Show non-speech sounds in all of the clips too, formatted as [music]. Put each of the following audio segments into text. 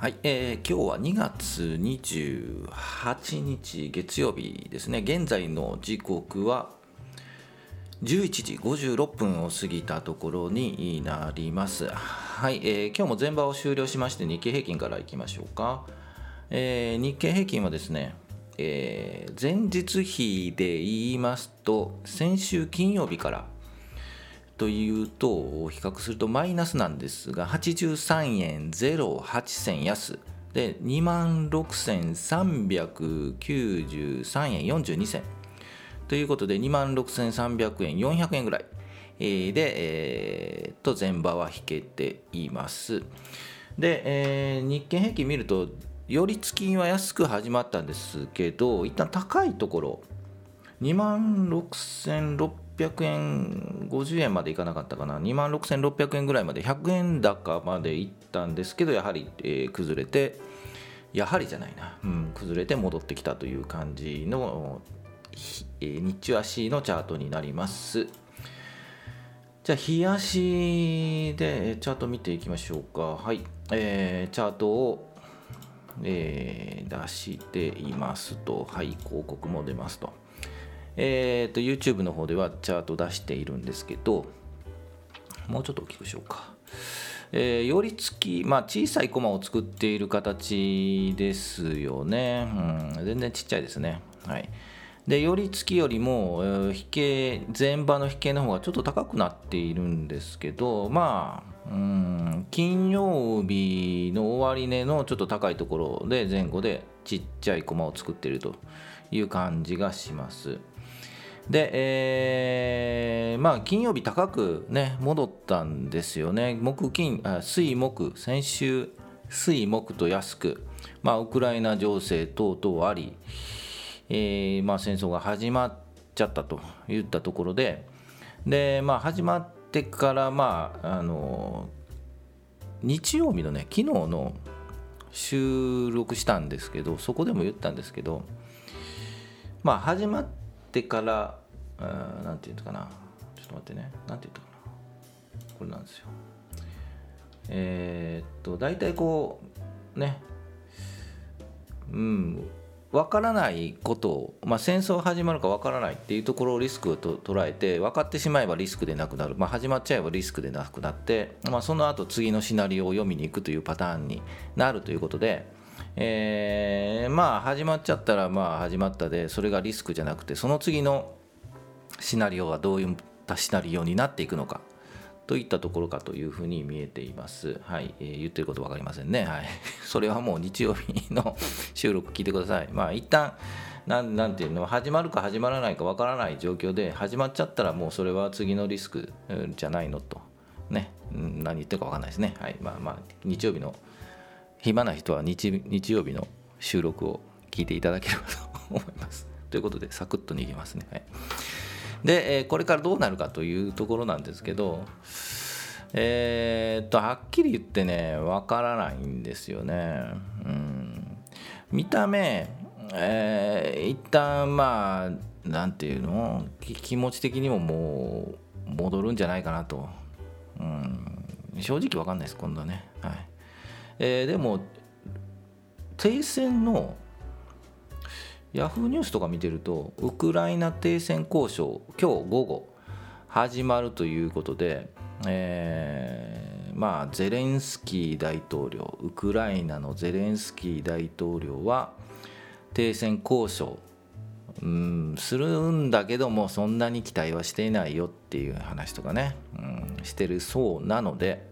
はい、えー、今日は2月28日月曜日ですね。現在の時刻は11時56分を過ぎたところになります。はい、えー、今日も前場を終了しまして日経平均からいきましょうか。えー、日経平均はですね、えー、前日比で言いますと先週金曜日からというと比較するとマイナスなんですが83円08銭安。で2万6393円42銭。ということで2万6300円400円ぐらい。で、えー、と前場は引けています。で、えー、日経平均見ると寄り付きは安く始まったんですけど一旦高いところ2万6600 600円50円までいかなかったかな。2万6600円ぐらいまで100円高までいったんですけどやはり、えー、崩れてやはりじゃないな、うん、崩れて戻ってきたという感じの、えー、日中足のチャートになります。じゃあ日足でチャート見ていきましょうか。はい、えー、チャートを、えー、出していますと。はい広告も出ますと。えーと、YouTube の方ではチャート出しているんですけど、もうちょっと大きくしようか。えー、寄り付き、まあ、小さいコマを作っている形ですよね。うん、全然ちっちゃいですね。はい。で、寄り付きよりも、えー、引け、前場の引けの方がちょっと高くなっているんですけど、まあ、うん、金曜日の終値のちょっと高いところで前後でちっちゃいコマを作っているという感じがします。で、えー、まあ金曜日高くね戻ったんですよね。木金あ水木。先週水木と安く。まあウクライナ情勢等々あり、えー、まあ戦争が始まっちゃったといったところで。でまあ始まってからまああの日曜日のね昨日の収録したんですけどそこでも言ったんですけどまあ始まってから何て言うのかな。ちょっと待ってね。何て言ったかな。これなんですよ。えー、っと大体こうね。うん分からないことを、まあ、戦争始まるか分からないっていうところをリスクと捉えて分かってしまえばリスクでなくなる、まあ、始まっちゃえばリスクでなくなって、まあ、その後次のシナリオを読みに行くというパターンになるということで、えー、まあ始まっちゃったらまあ始まったでそれがリスクじゃなくてその次のシナリオはどういったシナリオになっていくのかといったところかというふうに見えています。はい、えー、言ってること分かりませんね。はい、[laughs] それはもう日曜日の収録聞いてください。まあ一旦なんなんていうの始まるか始まらないか分からない状況で始まっちゃったらもうそれは次のリスクじゃないのとね何言ってるか分かんないですね。はい、まあまあ日曜日の暇な人は日日曜日の収録を聞いていただければと思います。ということでサクッと逃げますね。はいで、えこれからどうなるかというところなんですけど、えー、っと、はっきり言ってね、わからないんですよね。うん、見た目、えー、一旦まあ、なんていうの、気持ち的にももう戻るんじゃないかなと。うん、正直わかんないです、今度はね。はいえー、でも、停戦のヤフーニュースとか見てるとウクライナ停戦交渉今日午後始まるということで、えー、まあゼレンスキー大統領ウクライナのゼレンスキー大統領は停戦交渉うんするんだけどもそんなに期待はしていないよっていう話とかね、うん、してるそうなので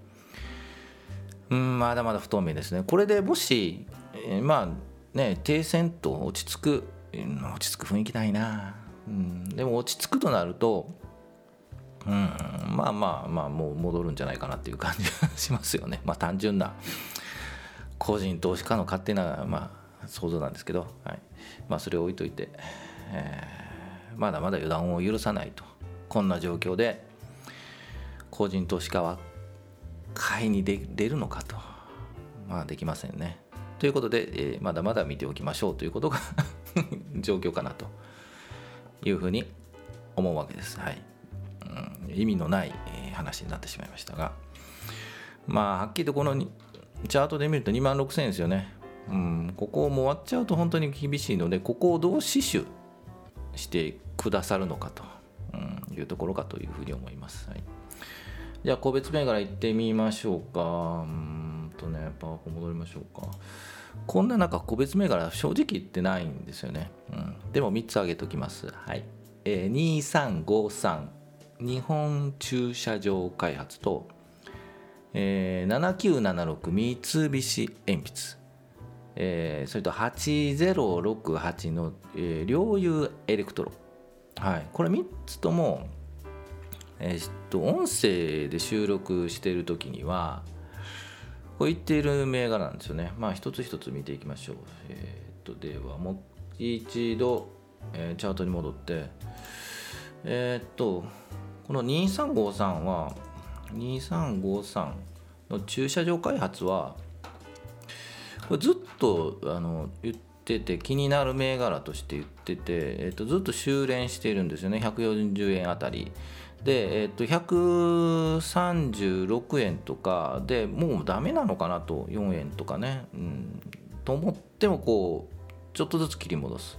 うんまだまだ不透明ですね。これでもし、えー、まあね停戦と落ち着く落ち着く雰囲気ないな、うん、でも落ち着くとなるとうん、まあまあまあもう戻るんじゃないかなっていう感じがしますよね。[laughs] まあ単純な個人投資家の勝手な、まあ、想像なんですけど、はい。まあ、それを置いといて、えー、まだまだ予断を許さないと。こんな状況で個人投資家は買いに出るのかと。まあできませんね。ということで、えー、まだまだ見ておきましょうということが [laughs] 状況かなというふうに思うわけです。はい。うん、意味のない、え話になってしまいましたが、まあ、はっきりとこのチャートで見ると2万6000円ですよね。うん、ここも終わっちゃうと本当に厳しいので、ここをどう死守してくださるのかと、うん、いうところかというふうに思います。はい、じゃあ、個別銘柄いってみましょうか。うんとね、パワポ戻りましょうか。こんな中、個別銘柄、正直言ってないんですよね。うん、でも3つ挙げときます。はい。えー、2353、日本駐車場開発と、えー、7976三菱鉛筆、えー、それと8068の、えー、両友エレクトロ、はい、これ3つとも、えー、っと音声で収録している時にはこう言っている銘柄なんですよね。まあ一つ一つ見ていきましょう。えー、っとではもう一度、えー、チャートに戻って。えー、っとこの2353は2353の駐車場開発はこれずっとあの言ってて気になる銘柄として言ってて、えっと、ずっと修練しているんですよね。140円あたり。で、えっと、136円とかでもうダメなのかなと。4円とかね、うん、と思ってもこうちょっとずつ切り戻す。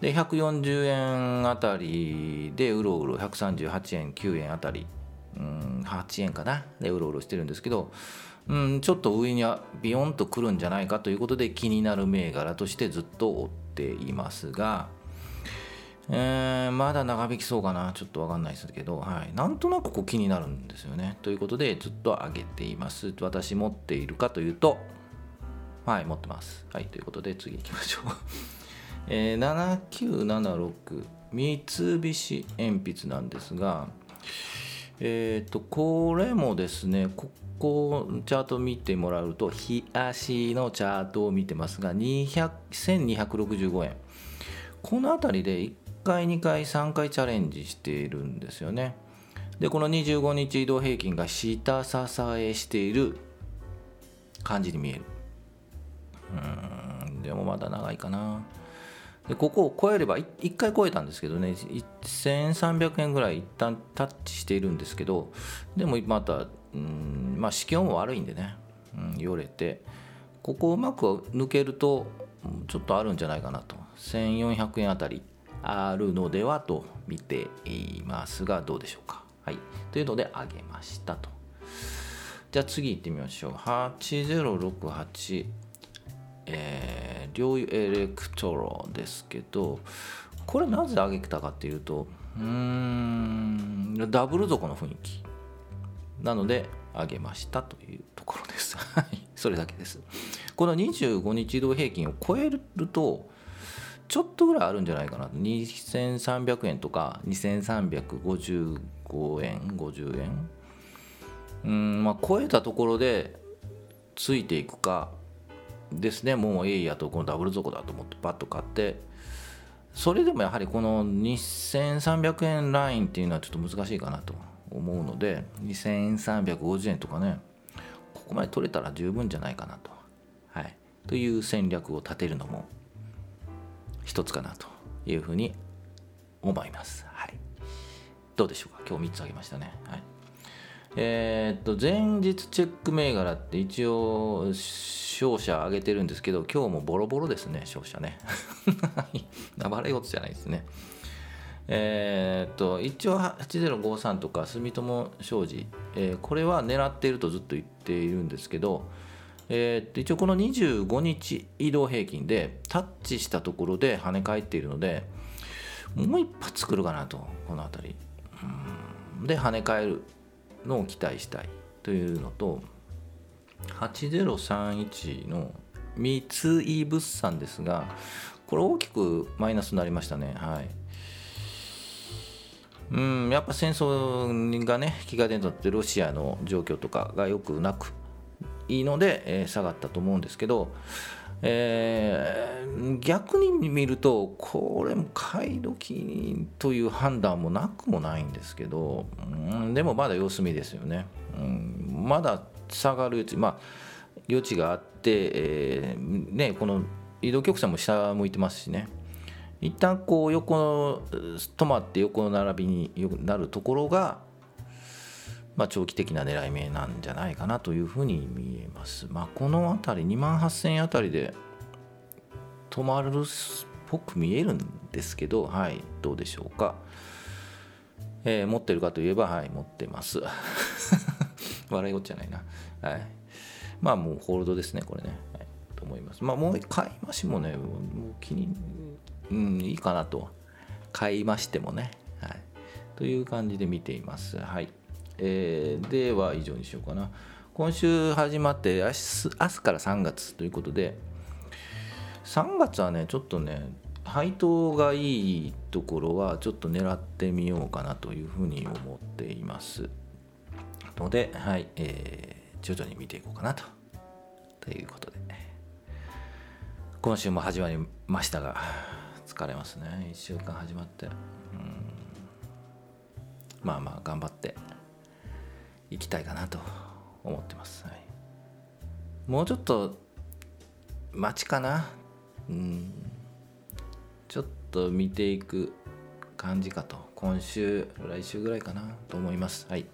で140円あたりでうろうろ。138円9円あたり。うん8円かな。でうろうろしてるんですけど、うん、ちょっと上にはビヨンとくるんじゃないかということで気になる銘柄としてずっと追っていますが、えー、まだ長引きそうかな。ちょっと分かんないですけど、はい、なんとなくこう気になるんですよね。ということでずっと上げています。私持っているかというとはい持ってます。はいということで次行きましょう。[laughs] えー、7976三菱鉛筆なんですがえ、ー、とこれもですねここチャート見てもらうと日足のチャートを見てますが1265円。この辺りで1回2回3回チャレンジしているんですよね。でこの25日移動平均が下支えしている感じに見える。うんでもまだ長いかな。でここを超えれば1回超えたんですけどね1300円ぐらい一旦タッチしているんですけどでもまたうんまあ市況も悪いんでね、うん、よれてここをうまく抜けるとちょっとあるんじゃないかなと。1400円あたりあるのではと見ていますがどうでしょうか。はい。というので上げましたと。じゃあ次行ってみましょう。8068えー、両エレクトロですけどこれなぜ上げたかっていうとうんダブル底の雰囲気なので上げましたというところです。[laughs] はい、それだけです。この25日移動平均を超えるとちょっとぐらいあるんじゃないかな2300円とか2355円50円うんまあ超えたところでついていくかですね。もうええやとこのダブル底だと思ってパッと買って。それでもやはりこの2300円ラインっていうのはちょっと難しいかなと思うので2350円とかねここまで取れたら十分じゃないかなと、はい、という戦略を立てるのも一つかなというふうに思います、はい、どうでしょうか？今日3つあげましたね、はい。えー、っと前日チェック銘柄って一応勝者上げてるんですけど今日もボロボロですね勝者ね。[laughs] 暴れ事じゃないですね。えー、っと一応8053とか住友商事、えー、これは狙っているとずっと言っているんですけど、えー、っと一応この25日移動平均でタッチしたところで跳ね返っているのでもう一発来るかなとこの辺り。で跳ね返るのを期待したいというのと8031の三井物産ですがこれ大きくマイナスになりましたね。はい。うんやっぱ戦争がね引き金となってロシアの状況とかがよくなくいいので、えー、下がったと思うんですけどえー、逆に見るとこれも買い時という判断もなくもないんですけど、うん、でもまだ様子見ですよね、うん、まだ下がる余地まあ余地があって、えー、ねこの移動曲線も下向いてますしね一旦こう横の止まって横の並びになるところがまあ、長期的な狙い目なんじゃないかなというふうに見えます。まあ、この辺り2万8000円あたりで止まるっぽく見えるんですけど、はい、どうでしょうか。えー、持ってるかといえば、はい、持ってます。[laughs] 笑いごっちゃないな。はい。まあ、もうホールドですね、これね。はい、と思います。まあ、もう買い増しもね、もう気に、うん、いいかなと。買いましてもね。はい。という感じで見ています。はい。えー、では、以上にしようかな。今週始まって明日、明日から3月ということで、3月はね、ちょっとね、配当がいいところはちょっと狙ってみようかなというふうに思っていますので、はいえー、徐々に見ていこうかなと。ということで。今週も始まりましたが疲れますね。1週間始まって。うん。まあまあ頑張っていきたいかなと思ってます、はい、もうちょっと待ちかな。うん。ちょっと見ていく感じかと。今週来週ぐらいかなと思います。はい。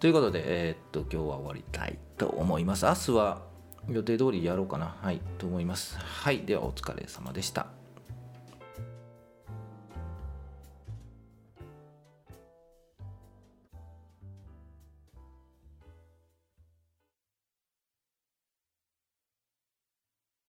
ということでえー、っと今日は終わりたいと思います。明日は予定通りやろうかな。はいと思います。はいではお疲れ様でした。